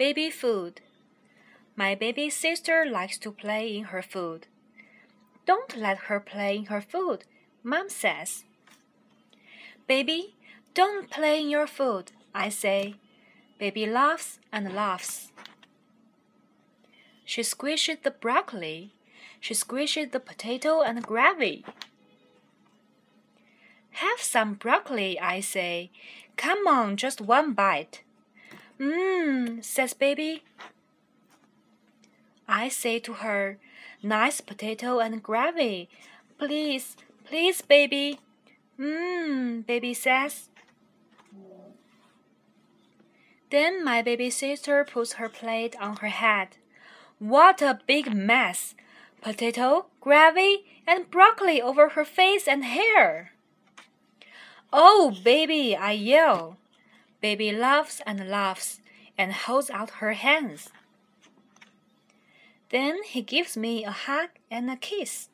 Baby food. My baby sister likes to play in her food. Don't let her play in her food, Mom says. Baby, don't play in your food, I say. Baby laughs and laughs. She squishes the broccoli. She squishes the potato and gravy. Have some broccoli, I say. Come on, just one bite. Mmm, says baby. I say to her, Nice potato and gravy. Please, please, baby. Mmm, baby says. Then my baby sister puts her plate on her head. What a big mess! Potato, gravy, and broccoli over her face and hair. Oh, baby, I yell. Baby laughs and laughs and holds out her hands. Then he gives me a hug and a kiss.